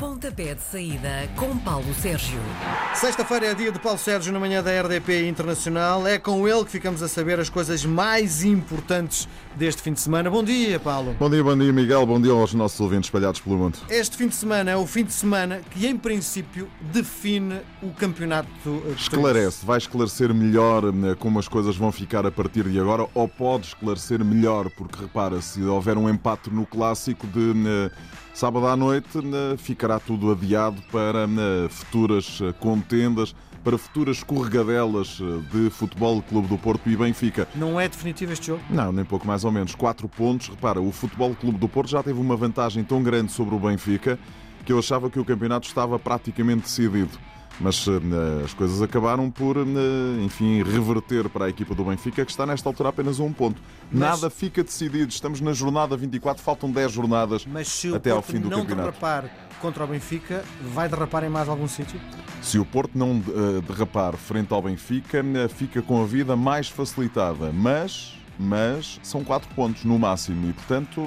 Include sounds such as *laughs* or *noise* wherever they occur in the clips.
Pontapé de saída com Paulo Sérgio. Sexta-feira é dia de Paulo Sérgio na manhã da RDP Internacional. É com ele que ficamos a saber as coisas mais importantes deste fim de semana. Bom dia, Paulo. Bom dia, bom dia, Miguel. Bom dia aos nossos ouvintes espalhados pelo mundo. Este fim de semana é o fim de semana que, em princípio, define o campeonato. eh, Esclarece, vai esclarecer melhor né, como as coisas vão ficar a partir de agora, ou pode esclarecer melhor, porque repara, se houver um empate no clássico de né, sábado à noite, né, ficará tudo adiado para né, futuras eh, contendas, para futuras escorregadelas eh, de Futebol Clube do Porto e Benfica. Não é definitivo este jogo? Não, nem pouco mais ou menos. Quatro pontos. Repara, o Futebol Clube do Porto já teve uma vantagem tão grande sobre o Benfica que eu achava que o campeonato estava praticamente decidido. Mas eh, as coisas acabaram por, eh, enfim, reverter para a equipa do Benfica, que está nesta altura apenas a um ponto. Mas- Nada fica decidido. Estamos na jornada 24, faltam 10 jornadas Mas se o até ao Porto fim do não campeonato. derrapar contra o Benfica, vai derrapar em mais algum sítio? Se o Porto não eh, derrapar frente ao Benfica, fica com a vida mais facilitada. Mas, mas são quatro pontos no máximo e, portanto,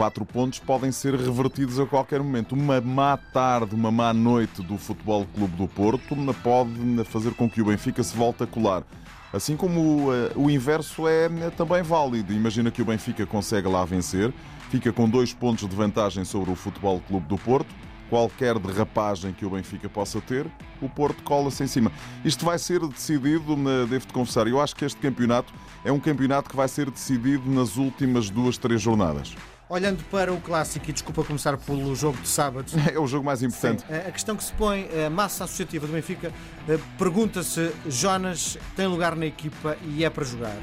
quatro pontos podem ser revertidos a qualquer momento. Uma má tarde, uma má noite do Futebol Clube do Porto pode fazer com que o Benfica se volte a colar. Assim como eh, o inverso é eh, também válido. Imagina que o Benfica consegue lá vencer, fica com dois pontos de vantagem sobre o Futebol Clube do Porto. Qualquer derrapagem que o Benfica possa ter, o Porto cola-se em cima. Isto vai ser decidido, eh, devo-te confessar, eu acho que este campeonato é um campeonato que vai ser decidido nas últimas duas, três jornadas. Olhando para o clássico, e desculpa começar pelo jogo de sábado, *laughs* É o jogo mais importante. Sim, a questão que se põe, a massa associativa do Benfica, eh, pergunta se Jonas tem lugar na equipa e é para jogar.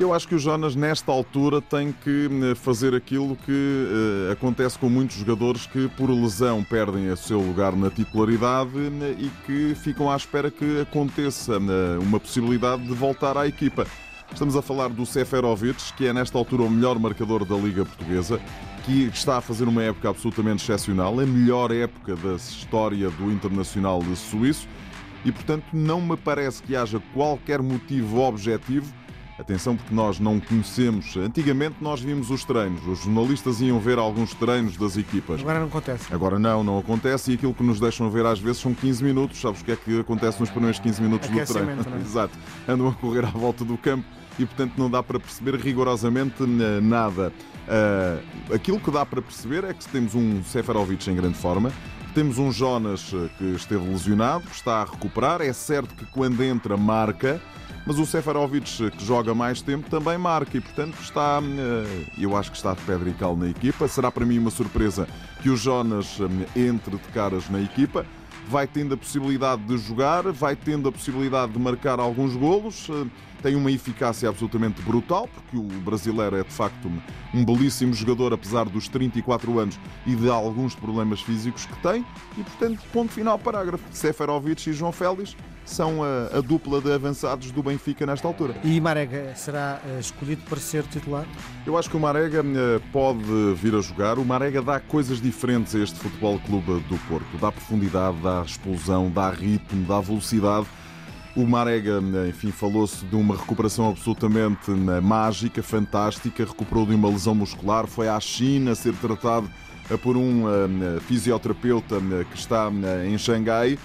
Eu acho que o Jonas, nesta altura, tem que eh, fazer aquilo que eh, acontece com muitos jogadores que, por lesão, perdem o seu lugar na titularidade e que ficam à espera que aconteça uma possibilidade de voltar à equipa. Estamos a falar do Seferovic, que é, nesta altura, o melhor marcador da Liga Portuguesa, que está a fazer uma época absolutamente excepcional, a melhor época da história do Internacional Suíço, e, portanto, não me parece que haja qualquer motivo objetivo Atenção, porque nós não conhecemos. Antigamente nós vimos os treinos, os jornalistas iam ver alguns treinos das equipas. Agora não acontece. Agora não, não acontece e aquilo que nos deixam ver às vezes são 15 minutos. Sabes o que é que acontece nos primeiros 15 minutos do treino? É? *laughs* Exato. Andam a correr à volta do campo e, portanto, não dá para perceber rigorosamente eh, nada. Ah, aquilo que dá para perceber é que temos um Seferovic em grande forma, temos um Jonas eh, que esteve lesionado, que está a recuperar. É certo que quando entra, marca. Mas o Seferovic, que joga mais tempo, também marca e, portanto, está, eh, eu acho que está de pedra e cal na equipa. Será para mim uma surpresa que o Jonas eh, entre de caras na equipa. Vai tendo a possibilidade de jogar, vai tendo a possibilidade de marcar alguns golos. eh, Tem uma eficácia absolutamente brutal, porque o brasileiro é de facto um- um belíssimo jogador, apesar dos 34 anos e de alguns problemas físicos que tem. E, portanto, ponto final, parágrafo. Seferovic e João Félix são a, a dupla de avançados do Benfica nesta altura. E Marega será eh, escolhido para ser titular? Eu acho que o Marega eh, pode vir a jogar. O Marega dá coisas diferentes a este Futebol Clube do Porto. Dá profundidade, dá explosão, dá ritmo, dá velocidade. O Marega, eh, enfim, falou-se de uma recuperação absolutamente mágica, fantástica. Recuperou de uma lesão muscular, foi à China ser tratado por um fisioterapeuta que está em Xangai.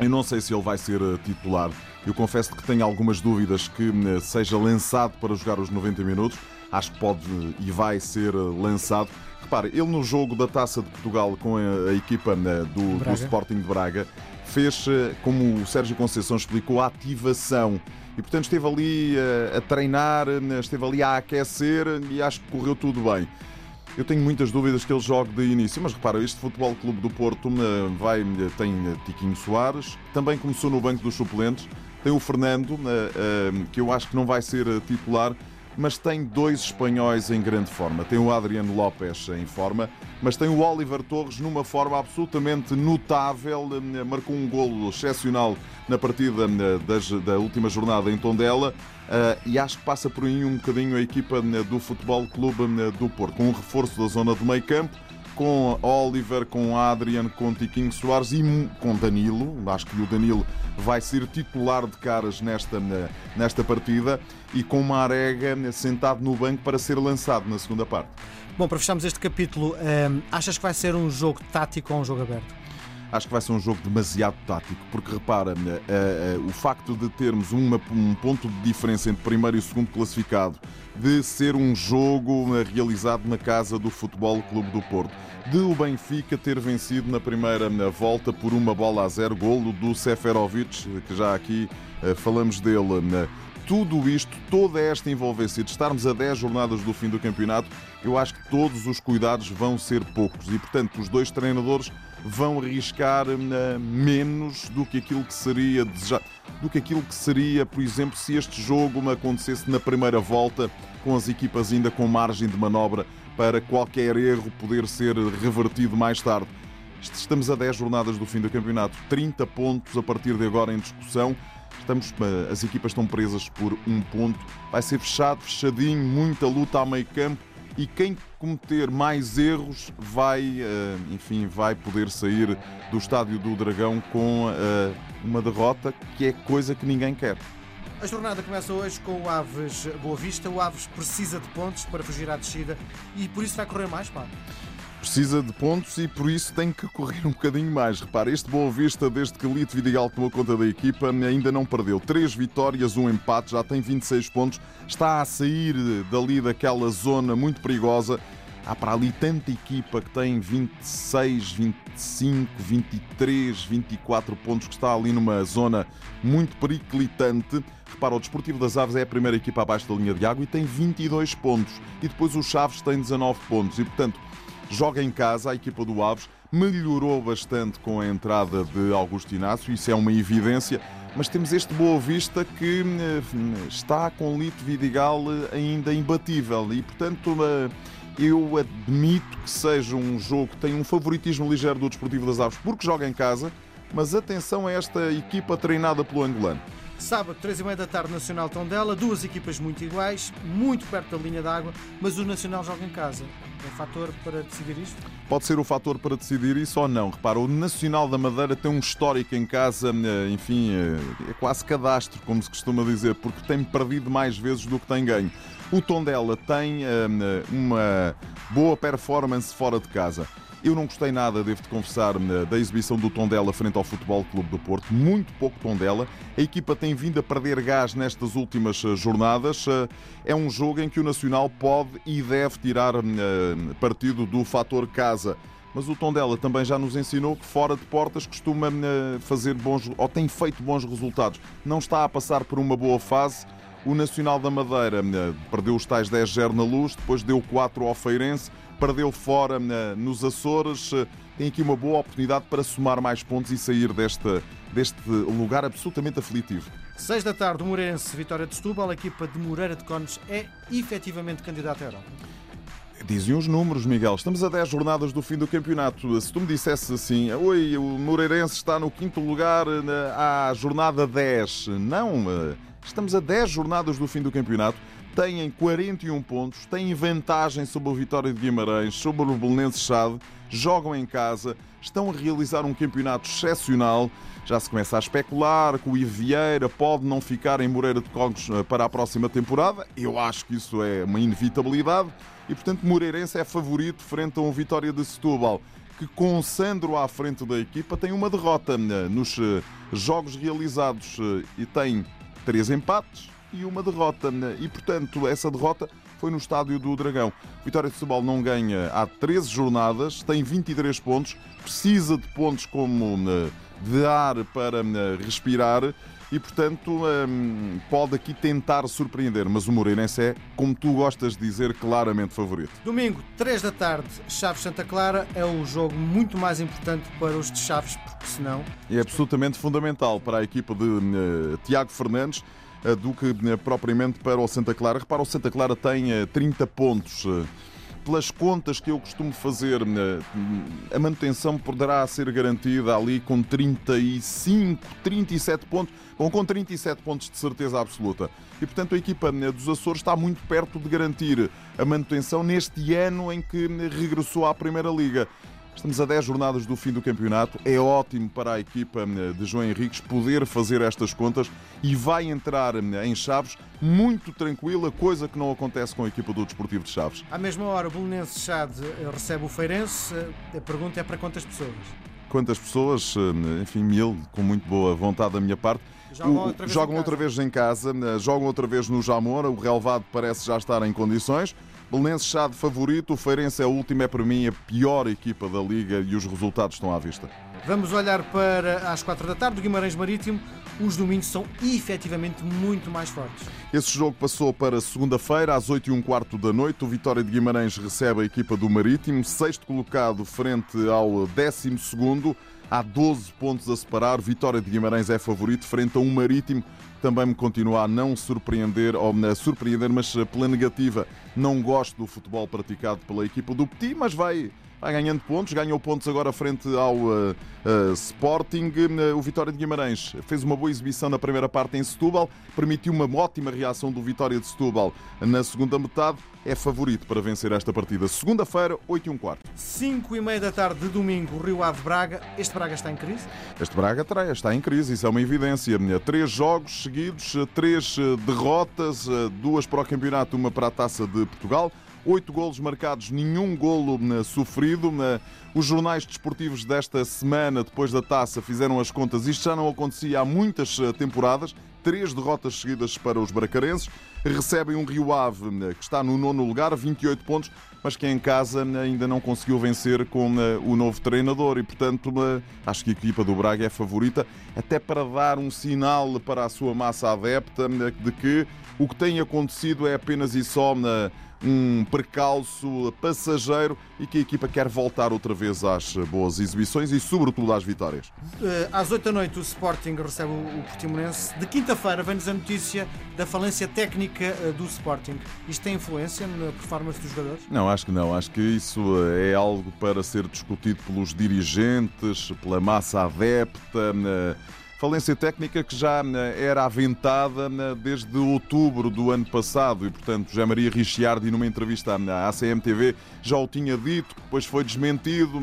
Eu não sei se ele vai ser eh, titular. Eu confesso que tenho algumas dúvidas que eh, seja lançado para jogar os 90 minutos. Acho que pode eh, e vai ser lançado. Repare, ele no jogo da Taça de Portugal com a, a equipa eh, do, do. Sporting de Braga fez, como o Sérgio Conceição explicou, a ativação. E portanto esteve ali eh, a treinar, eh, esteve ali a aquecer e acho que correu tudo bem. Eu tenho muitas dúvidas que ele jogue de início, mas repara, este Futebol Clube do Porto eh, vai, eh, tem eh, Tiquinho Soares, também começou no banco dos suplentes, tem o Fernando, que eu acho que não vai ser titular, mas tem dois espanhóis em grande forma. Tem o Adriano Lopes em forma, mas tem o Oliver Torres numa forma absolutamente notável, eh, marcou um golo excepcional na partida eh, das- da última jornada em Tondela. Uh, e acho que passa por aí um bocadinho a equipa uh, do Futebol Clube uh, do Porto, com um reforço da zona do meio campo, com Oliver, com Adrian, com Tiquinho Soares e com Danilo. Acho que o Danilo vai ser titular de caras nesta, nesta partida e com Marega uh, sentado no banco para ser lançado na segunda parte. Bom, para fecharmos este capítulo, hum, achas que vai ser um jogo tático ou um jogo aberto? Acho que vai ser um jogo demasiado tático, porque repara, uh, uh, o facto de termos uma, um ponto de diferença entre primeiro e segundo classificado, de ser um jogo uh, realizado na casa do Futebol Clube do Porto, de o Benfica ter vencido na primeira volta por uma bola a zero, golo do Seferovic, que já aqui falamos dele tudo isto, toda esta envolvência de estarmos a 10 jornadas do fim do campeonato, eu acho que todos os cuidados vão ser poucos. E, portanto, os dois treinadores vão arriscar uh, menos do que aquilo que seria desejado, do que aquilo que seria, por exemplo, se este jogo acontecesse na primeira volta, com as equipas ainda com margem de manobra para qualquer erro poder ser revertido mais tarde. Estamos a 10 jornadas do fim do campeonato, 30 pontos a partir de agora em discussão. Estamos, eh, as equipas estão presas por um ponto. Vai ser fechado, fechadinho, muita luta a meio campo e quem cometer mais erros vai, eh, enfim, vai poder sair do estádio do Dragão com eh, uma derrota que é coisa que ninguém quer. A jornada começa hoje com o Aves Boa Vista. O Aves precisa de pontos para fugir à descida e por isso vai correr mais, pá precisa de pontos e por isso tem que correr um bocadinho mais. Repara, este Boa Vista, desde que Lito Vidigal tomou conta da equipa, ainda não perdeu. Três vitórias, um empate, já tem 26 pontos, está a sair dali daquela zona muito perigosa. Há para ali tanta equipa que tem 26, 25, 23, 24 pontos, que está ali numa zona muito periclitante. Repara, o Desportivo das Aves é a primeira equipa abaixo da linha de água e tem 22 pontos. E depois o Chaves tem 19 pontos. E, portanto, joga em casa, a equipa do Aves melhorou bastante com a entrada de Augusto Inácio, isso é uma evidência, mas temos este Boa Vista que eh, está com Lito Vidigal eh, ainda imbatível e, portanto, eh, eu admito que seja um jogo que tem um favoritismo ligeiro do Desportivo das Aves porque joga em casa, mas atenção a esta equipa treinada pelo angolano. Sábado, 3 e meia da tarde, Nacional Tondela, duas equipas muito iguais, muito perto da linha d'água, mas o Nacional joga em casa. É fator para decidir isto? Pode ser o fator para decidir isso ou não. Repara, o Nacional da Madeira tem um histórico em casa, eh, enfim, eh, é quase cadastro, como se costuma dizer, porque tem perdido mais vezes do que tem ganho. O Tondela tem eh, uma boa performance fora de casa. Eu não gostei nada, devo-te confessar, da exibição do Tondela frente ao Futebol Clube do Porto. Muito pouco Tondela. A equipa tem vindo a perder gás nestas últimas eh, jornadas. Eh, é um jogo em que o Nacional pode e deve tirar eh, partido do fator casa. Mas o Tondela também já nos ensinou que fora de portas costuma fazer bons ou tem feito bons resultados. Não está a passar por uma boa fase. O Nacional da Madeira perdeu os tais 10-0 na luz, depois deu 4 ao Feirense perdeu fora nos Açores. Tem aqui uma boa oportunidade para somar mais pontos e sair deste, deste lugar absolutamente aflitivo. 6 da tarde, o Moreirense, Vitória de Setúbal, a equipa de Moreira de Cones é efetivamente candidata à Europa. Dizem os números, Miguel. Estamos a 10 jornadas do fim do campeonato. Se tu me dissesse assim, oi, o Moreirense está no quinto lugar à jornada 10. Não, estamos a 10 jornadas do fim do campeonato têm 41 pontos, têm vantagem sobre o Vitória de Guimarães, sobre o Belenenses Chade, jogam em casa, estão a realizar um campeonato excepcional. Já se começa a especular que o Ivo Vieira pode não ficar em Moreira de Cogos eh, para a próxima temporada. Eu acho que isso é uma inevitabilidade e, portanto, Moreirense é favorito frente a um Vitória de Setúbal que com Sandro à frente da equipa tem uma derrota eh, nos eh, jogos realizados e tem três empates e uma derrota. E, portanto, essa derrota foi no estádio do Dragão. Vitória de Setúbal não ganha há 13 jornadas, tem 23 pontos, precisa de pontos como eh, de ar para eh, respirar e, portanto, eh, pode aqui tentar surpreender. Mas o Moreirense é, como tu gostas de dizer, claramente favorito. Domingo, 3 da tarde, Chaves Santa Clara é o jogo muito mais importante para os de Chaves, porque senão. É absolutamente fundamental para a equipa de uh, Tiago Fernandes eh, do que eh, propriamente para o Santa Clara. Repara, o Santa Clara tem 30 eh, pontos. Pelas contas que eu costumo fazer, a manutenção poderá ser garantida ali com 35, 37 pontos, ou com 37 pontos de certeza absoluta. E portanto a equipa dos Açores está muito perto de garantir a manutenção neste ano em que regressou à Primeira Liga. Estamos a 10 jornadas do fim do campeonato. É ótimo para a equipa de João Henriques poder fazer estas contas e vai entrar em Chaves muito tranquila, coisa que não acontece com a equipa do Desportivo de Chaves. À mesma hora, o Belenense Chade recebe o Feirense. A pergunta é para quantas pessoas? Quantas pessoas? Enfim, mil, com muito boa vontade da minha parte. Jogam, outra vez, jogam outra vez em casa, jogam outra vez no Jamora. O relevado parece já estar em condições. Belenenses Chade favorito, o Feirense é o último, é para mim a pior equipa da Liga e os resultados estão à vista. Vamos olhar para às quatro da tarde, do Guimarães Marítimo. Os domingos são efetivamente muito mais fortes. Esse jogo passou para segunda-feira, às 8 e um quarto da noite. O Vitória de Guimarães recebe a equipa do Marítimo, sexto colocado frente ao décimo segundo. Há 12 pontos a separar. Vitória de Guimarães é favorito frente a um Marítimo também me continua a não surpreender, ou a surpreender, mas pela negativa. Não gosto do futebol praticado pela equipa do Petit, mas vai vai ganhando pontos, ganhou pontos agora frente ao uh, uh, Sporting. Uh, o Vitória de Guimarães fez uma boa exibição na primeira parte em Setúbal, permitiu uma ótima reação do Vitória de Setúbal na segunda metade. É favorito para vencer esta partida. Segunda-feira, 8 e um quarto. 5 e meia da tarde de domingo, Rio Ave Braga. Este Braga está em crise? Este Braga está em crise, isso é uma evidência. Três jogos seguidos, três derrotas, duas para o campeonato, uma para a Taça de Portugal. Oito golos marcados, nenhum golo né, sofrido. Né. Os jornais desportivos desta semana, depois da taça, fizeram as contas. Isto já não acontecia há muitas eh, temporadas. Três derrotas seguidas para os bracarenses. Recebem um Rio Ave que está no nono lugar, 28 pontos, mas que em casa ainda não conseguiu vencer com o novo treinador. E, portanto, acho que a equipa do Braga é favorita, até para dar um sinal para a sua massa adepta de que o que tem acontecido é apenas e só na um percalço passageiro e que a equipa quer voltar outra vez às boas exibições e, sobretudo, às vitórias. Eh, às 8 da noite, o Sporting recebe o Portimonense. De quinta-feira, vem-nos a notícia da falência técnica eh, do Sporting. Isto tem influência na performance dos jogadores? Não, acho que não. Acho que isso eh, é algo para ser discutido pelos dirigentes, pela massa adepta Falência técnica que já eh, era aventada eh, desde outubro do ano passado e, portanto, José Maria Ricciardi, numa entrevista à CMTV, já o tinha dito, depois foi desmentido.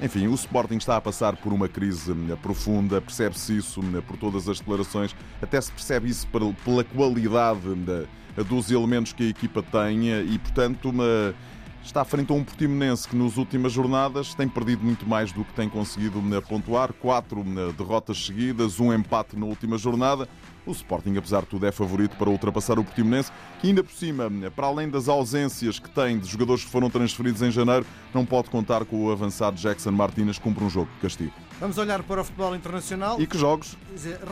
Enfim, o Sporting está a passar por uma crise eh, profunda, percebe-se isso por todas as declarações, até se percebe isso pela qualidade dos elementos que a equipa tem e, portanto, uma está frente a um Portimonense que nas últimas jornadas tem perdido muito mais do que tem conseguido pontuar. Quatro derrotas seguidas, um empate na última jornada. O Sporting, apesar de tudo, é favorito para ultrapassar o Portimonense, que ainda por cima, para além das ausências que tem de jogadores que foram transferidos em janeiro, não pode contar com o avançado Jackson Martínez, cumpre um jogo de castigo. Vamos olhar para o futebol internacional. E que jogos?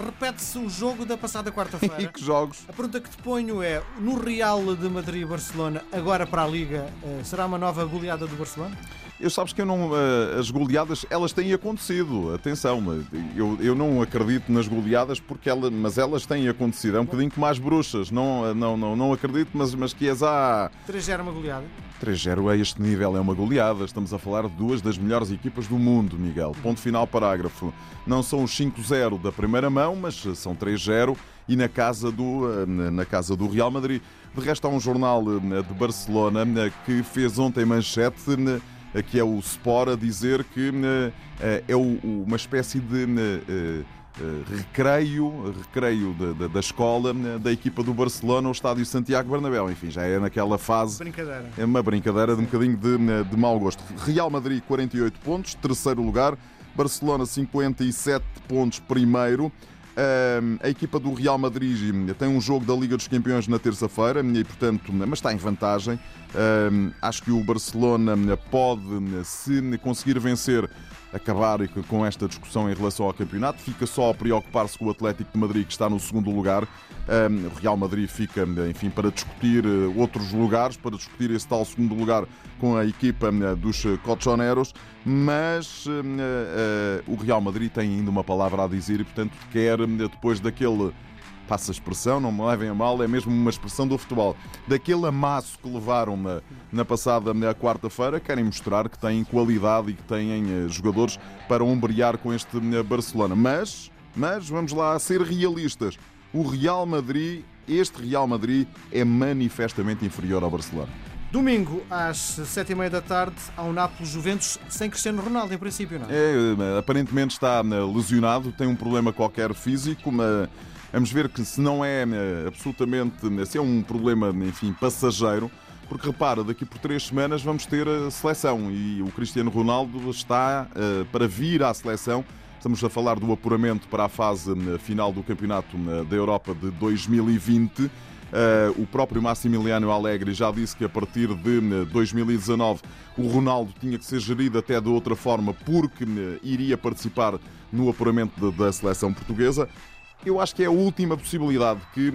Repete-se o jogo da passada *laughs* quarta-feira. e que jogos? A pergunta que te ponho é: no Real de Madrid e Barcelona, agora para a Liga, eh, será uma nova goleada do Barcelona? Eu sabes que eu não. Eh, as goleadas, elas têm acontecido. Atenção, eu, eu não acredito nas goleadas porque ela, mas elas têm acontecido. É um bocadinho como as bruxas. Não, não, não, não acredito, mas, mas que és a. 3-0 uma goleada. 3-0 a este nível é uma goleada. Estamos a falar de duas das melhores equipas do mundo, Miguel. Ponto final, parágrafo. Não são os 5-0 da primeira mão, mas são 3-0 e na casa, do, eh, na casa do Real Madrid. De resto, há um jornal eh, de Barcelona que fez ontem manchete que é o Sport, a dizer que eh, é uma espécie de eh, eh, recreio, recreio da, da, escola da equipa do Barcelona, o estádio Santiago Bernabéu. Enfim, já é naquela fase. Brincadeira. É uma brincadeira de um bocadinho de, de mau gosto. Real Madrid, 48 pontos, terceiro lugar. Barcelona, 57 pontos, primeiro a equipa do Real Madrid tem um jogo da Liga dos Campeões na terça-feira e, portanto, mas está em vantagem. Acho que o Barcelona pode, se conseguir vencer, acabar com esta discussão em relação ao campeonato. Fica só a preocupar-se com o Atlético de Madrid, que está no segundo lugar. O Real Madrid fica, enfim, para discutir eh, outros lugares, para discutir esse tal segundo lugar com a equipa dos Colchoneros, mas eh, o Real Madrid tem ainda uma palavra a dizer e, portanto, quer, depois daquele passa a expressão, não me levem a mal, é mesmo uma expressão do futebol. Daquele amasso que levaram na, na passada quarta-feira, querem mostrar que têm qualidade e que têm eh, jogadores para ombrear com este Barcelona. Mas, mas vamos lá ser realistas. O Real Madrid, este Real Madrid, é manifestamente inferior ao Barcelona. Domingo, às sete e meia da tarde, há um Nápoles Juventus sem Cristiano Ronaldo, em princípio, não é? É, aparentemente está lesionado, tem um problema qualquer físico, mas vamos ver que se não é absolutamente, se é um problema, enfim, passageiro, porque repara, daqui por três semanas vamos ter a seleção e o Cristiano Ronaldo está para vir à seleção. Estamos a falar do apuramento para a fase final do Campeonato da Europa de 2020. Uh, o próprio Massimiliano Allegri já disse que a partir de 2019 eh, o Ronaldo tinha que ser gerido até de outra forma porque iria participar no apuramento da seleção portuguesa. Eu acho que é a última possibilidade que uh,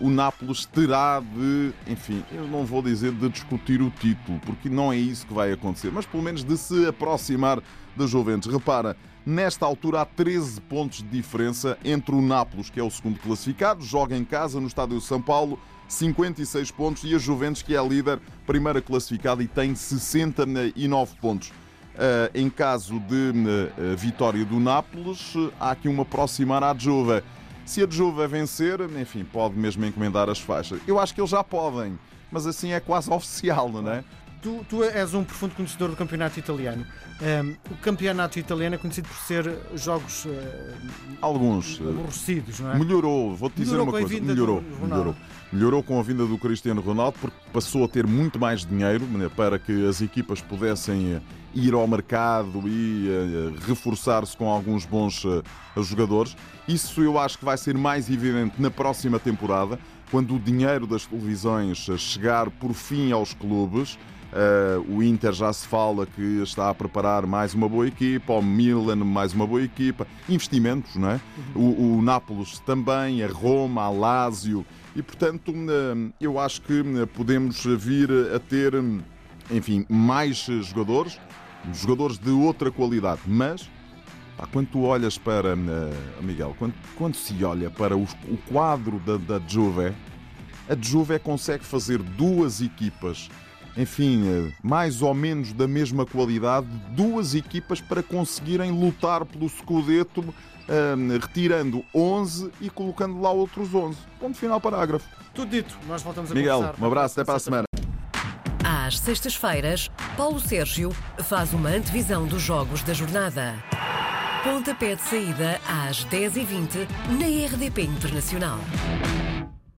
o Nápoles terá de, enfim, eu não vou dizer de discutir o título, porque não é isso que vai acontecer, mas pelo menos de se aproximar da Juventus. Repara, Nesta altura há 13 pontos de diferença entre o Nápoles, que é o segundo classificado, joga em casa no estádio São Paulo, 56 pontos, e a Juventus, que é a líder, primeira classificada e tem 69 pontos. Uh, em caso de uh, vitória do Nápoles, há aqui um aproximar à Juve. Se a Juve vencer, enfim, pode mesmo encomendar as faixas. Eu acho que eles já podem, mas assim é quase *laughs* oficial, não é? Tu, tu és um profundo conhecedor do campeonato italiano. Um, o campeonato italiano é conhecido por ser jogos uh, alguns aborrecidos, não é? Melhorou, vou-te dizer uma coisa, melhorou, melhorou. Melhorou com a vinda do Cristiano Ronaldo porque passou a ter muito mais dinheiro né, para que as equipas pudessem eh, ir ao mercado e uh, reforçar-se com alguns bons uh, jogadores. Isso eu acho que vai ser mais evidente na próxima temporada, quando o dinheiro das televisões chegar por fim aos clubes. Uh, o Inter já se fala que está a preparar mais uma boa equipa, o Milan mais uma boa equipa, investimentos, não é? O, o Nápoles também, a Roma, a Lazio, e portanto uh, eu acho que uh, podemos vir a ter, enfim, mais jogadores, jogadores de outra qualidade, mas pá, quando tu olhas para, Miguel, quando, quando se olha para os, o quadro da, da Juve, a Juve consegue fazer duas equipas enfim, eh, mais ou menos da mesma qualidade, duas equipas para conseguirem lutar pelo Scudetto, um, eh, retirando 11 e colocando lá outros 11. Ponto final, parágrafo. Tudo dito, nós voltamos a Miguel, conversar. um abraço, até para a semana. Às sextas-feiras, Paulo Sérgio faz uma antevisão dos jogos da jornada. Pontapé de saída às 10h20 na RDP Internacional.